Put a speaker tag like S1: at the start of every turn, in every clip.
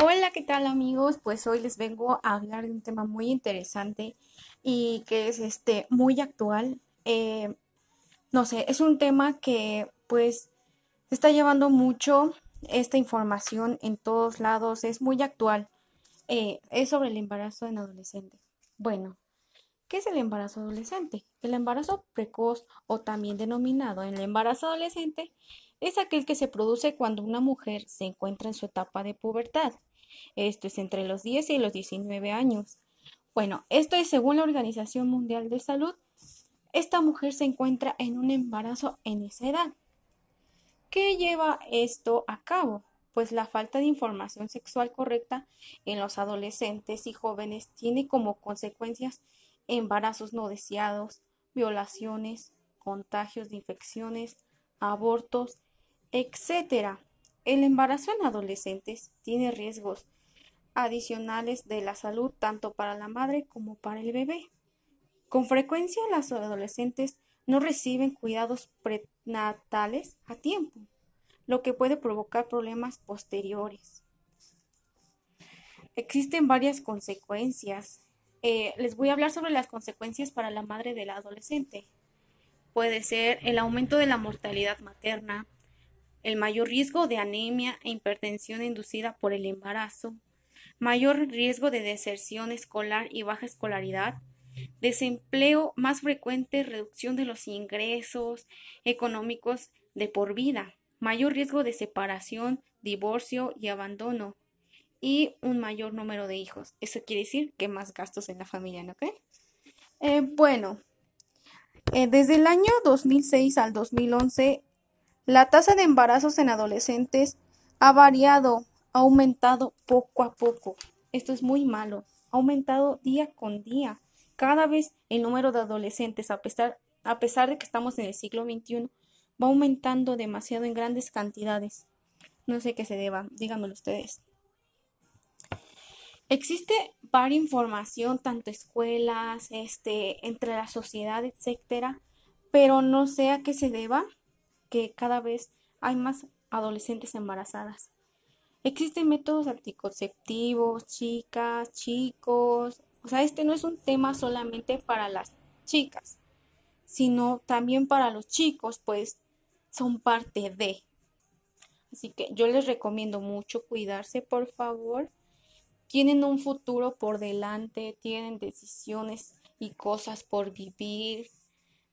S1: Hola, ¿qué tal amigos? Pues hoy les vengo a hablar de un tema muy interesante y que es este muy actual. Eh, no sé, es un tema que pues está llevando mucho esta información en todos lados, es muy actual. Eh, es sobre el embarazo en adolescentes. Bueno, ¿qué es el embarazo adolescente? El embarazo precoz o también denominado el embarazo adolescente es aquel que se produce cuando una mujer se encuentra en su etapa de pubertad. Esto es entre los 10 y los 19 años. Bueno, esto es según la Organización Mundial de Salud. Esta mujer se encuentra en un embarazo en esa edad. ¿Qué lleva esto a cabo? Pues la falta de información sexual correcta en los adolescentes y jóvenes tiene como consecuencias embarazos no deseados, violaciones, contagios de infecciones, abortos, etc. El embarazo en adolescentes tiene riesgos adicionales de la salud tanto para la madre como para el bebé. Con frecuencia las adolescentes no reciben cuidados prenatales a tiempo, lo que puede provocar problemas posteriores. Existen varias consecuencias. Eh, les voy a hablar sobre las consecuencias para la madre del adolescente. Puede ser el aumento de la mortalidad materna, el mayor riesgo de anemia e hipertensión inducida por el embarazo, mayor riesgo de deserción escolar y baja escolaridad, desempleo más frecuente, reducción de los ingresos económicos de por vida, mayor riesgo de separación, divorcio y abandono, y un mayor número de hijos. Eso quiere decir que más gastos en la familia, ¿no creen? Eh, bueno, eh, desde el año 2006 al 2011 la tasa de embarazos en adolescentes ha variado, ha aumentado poco a poco. Esto es muy malo. Ha aumentado día con día. Cada vez el número de adolescentes, a pesar, de que estamos en el siglo XXI, va aumentando demasiado en grandes cantidades. No sé qué se deba, díganmelo ustedes. Existe varias información, tanto escuelas, este, entre la sociedad, etcétera, pero no sé a qué se deba que cada vez hay más adolescentes embarazadas. Existen métodos anticonceptivos, chicas, chicos. O sea, este no es un tema solamente para las chicas, sino también para los chicos, pues son parte de. Así que yo les recomiendo mucho cuidarse, por favor. Tienen un futuro por delante, tienen decisiones y cosas por vivir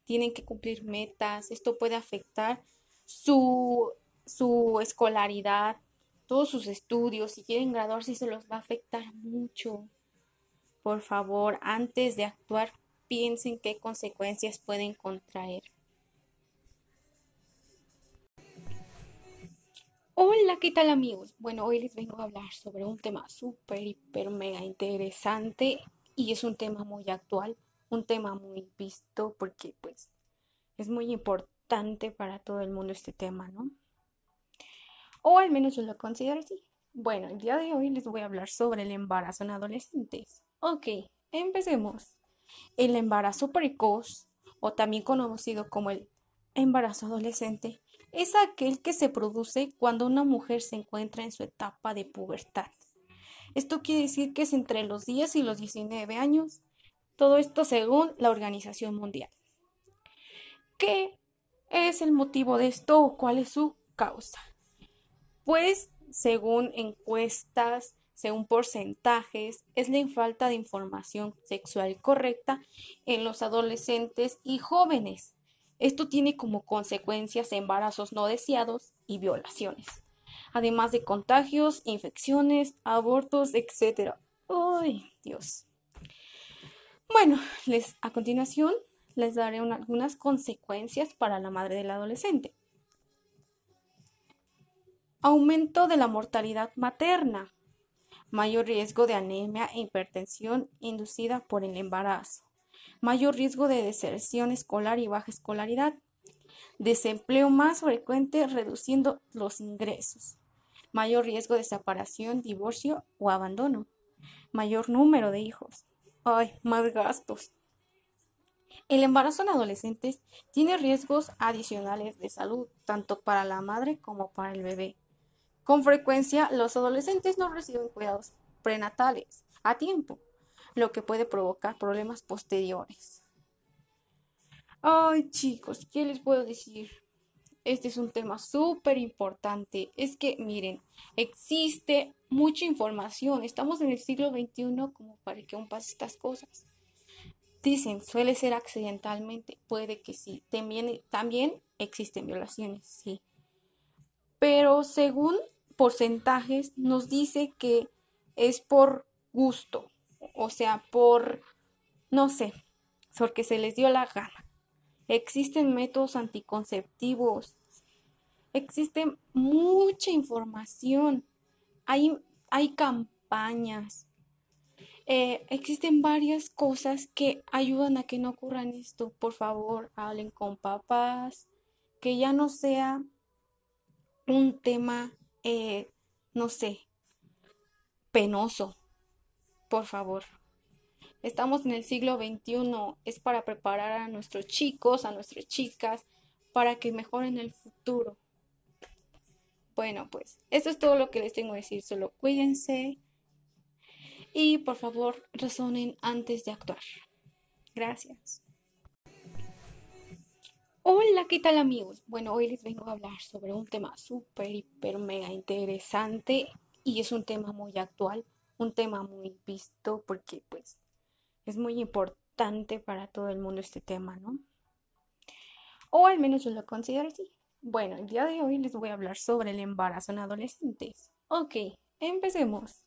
S1: tienen que cumplir metas, esto puede afectar su, su escolaridad, todos sus estudios, si quieren graduarse se los va a afectar mucho. Por favor, antes de actuar, piensen qué consecuencias pueden contraer. Hola, ¿qué tal amigos? Bueno, hoy les vengo a hablar sobre un tema súper, hiper, mega interesante y es un tema muy actual un tema muy visto porque pues es muy importante para todo el mundo este tema, ¿no? O al menos yo lo considero así. Bueno, el día de hoy les voy a hablar sobre el embarazo en adolescentes. Ok, empecemos. El embarazo precoz, o también conocido como el embarazo adolescente, es aquel que se produce cuando una mujer se encuentra en su etapa de pubertad. Esto quiere decir que es entre los 10 y los 19 años todo esto según la Organización Mundial. ¿Qué es el motivo de esto o cuál es su causa? Pues según encuestas, según porcentajes, es la falta de información sexual correcta en los adolescentes y jóvenes. Esto tiene como consecuencias embarazos no deseados y violaciones, además de contagios, infecciones, abortos, etc. ¡Ay, Dios! Bueno, les, a continuación les daré algunas consecuencias para la madre del adolescente. Aumento de la mortalidad materna. Mayor riesgo de anemia e hipertensión inducida por el embarazo. Mayor riesgo de deserción escolar y baja escolaridad. Desempleo más frecuente reduciendo los ingresos. Mayor riesgo de separación, divorcio o abandono. Mayor número de hijos Ay, más gastos. El embarazo en adolescentes tiene riesgos adicionales de salud, tanto para la madre como para el bebé. Con frecuencia, los adolescentes no reciben cuidados prenatales a tiempo, lo que puede provocar problemas posteriores. Ay, chicos, ¿qué les puedo decir? Este es un tema súper importante. Es que, miren, existe mucha información. Estamos en el siglo XXI como para que aún pase estas cosas. Dicen, suele ser accidentalmente. Puede que sí. También, también existen violaciones, sí. Pero según porcentajes, nos dice que es por gusto. O sea, por, no sé, porque se les dio la gana. Existen métodos anticonceptivos. Existe mucha información. Hay, hay campañas. Eh, existen varias cosas que ayudan a que no ocurran esto. Por favor, hablen con papás. Que ya no sea un tema, eh, no sé, penoso. Por favor. Estamos en el siglo XXI, es para preparar a nuestros chicos, a nuestras chicas, para que mejoren el futuro. Bueno, pues esto es todo lo que les tengo que decir, solo cuídense y por favor razonen antes de actuar. Gracias. Hola, ¿qué tal amigos? Bueno, hoy les vengo a hablar sobre un tema súper, hiper, mega interesante y es un tema muy actual, un tema muy visto porque pues es muy importante para todo el mundo este tema, ¿no? O al menos yo lo considero así. Bueno, el día de hoy les voy a hablar sobre el embarazo en adolescentes. Ok, empecemos.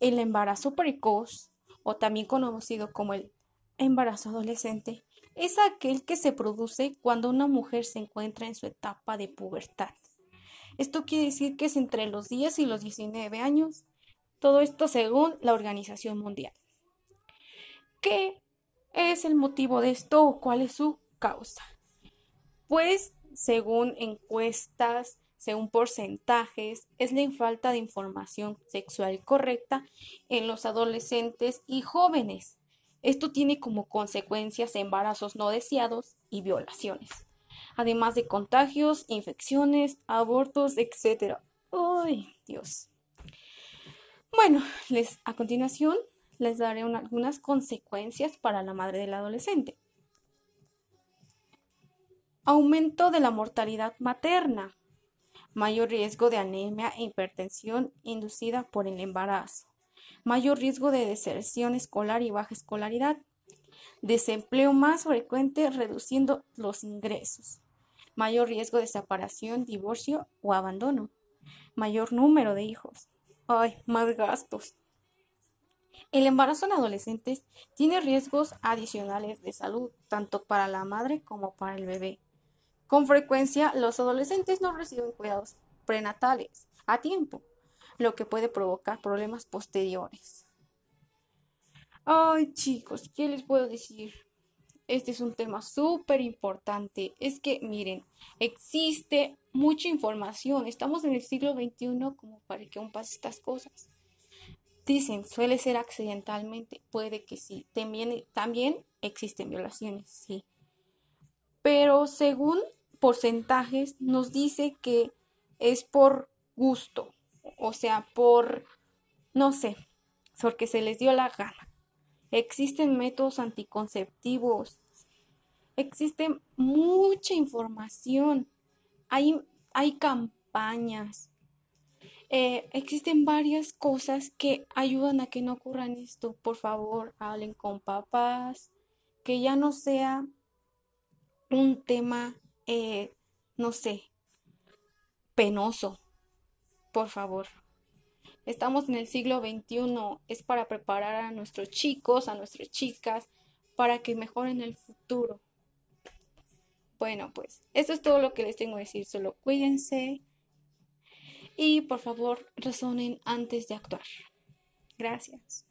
S1: El embarazo precoz, o también conocido como el embarazo adolescente, es aquel que se produce cuando una mujer se encuentra en su etapa de pubertad. Esto quiere decir que es entre los 10 y los 19 años. Todo esto según la Organización Mundial. ¿Qué es el motivo de esto o cuál es su causa? Pues, según encuestas, según porcentajes, es la falta de información sexual correcta en los adolescentes y jóvenes. Esto tiene como consecuencias embarazos no deseados y violaciones, además de contagios, infecciones, abortos, etc. ¡Ay, Dios! Bueno, les a continuación les daré algunas consecuencias para la madre del adolescente. Aumento de la mortalidad materna. Mayor riesgo de anemia e hipertensión inducida por el embarazo. Mayor riesgo de deserción escolar y baja escolaridad. Desempleo más frecuente reduciendo los ingresos. Mayor riesgo de separación, divorcio o abandono. Mayor número de hijos. Ay, más gastos. El embarazo en adolescentes tiene riesgos adicionales de salud, tanto para la madre como para el bebé. Con frecuencia, los adolescentes no reciben cuidados prenatales a tiempo, lo que puede provocar problemas posteriores. Ay, chicos, ¿qué les puedo decir? Este es un tema súper importante. Es que, miren, existe mucha información. Estamos en el siglo XXI como para que aún pase estas cosas. Dicen, suele ser accidentalmente, puede que sí. También, también existen violaciones, sí. Pero según porcentajes, nos dice que es por gusto, o sea, por, no sé, porque se les dio la gana. Existen métodos anticonceptivos, existe mucha información, hay, hay campañas, eh, existen varias cosas que ayudan a que no ocurran esto. Por favor, hablen con papás, que ya no sea un tema, eh, no sé, penoso. Por favor. Estamos en el siglo XXI, es para preparar a nuestros chicos, a nuestras chicas, para que mejoren el futuro. Bueno, pues eso es todo lo que les tengo que decir. Solo cuídense y por favor razonen antes de actuar. Gracias.